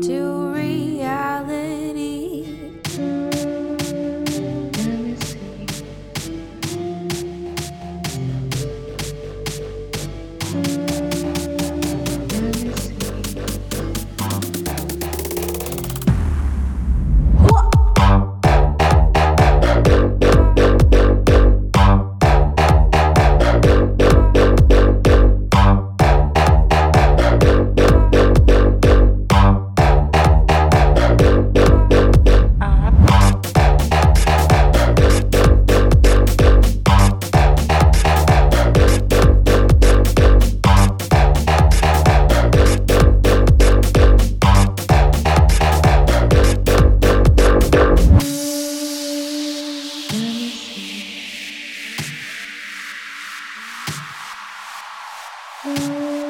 to Música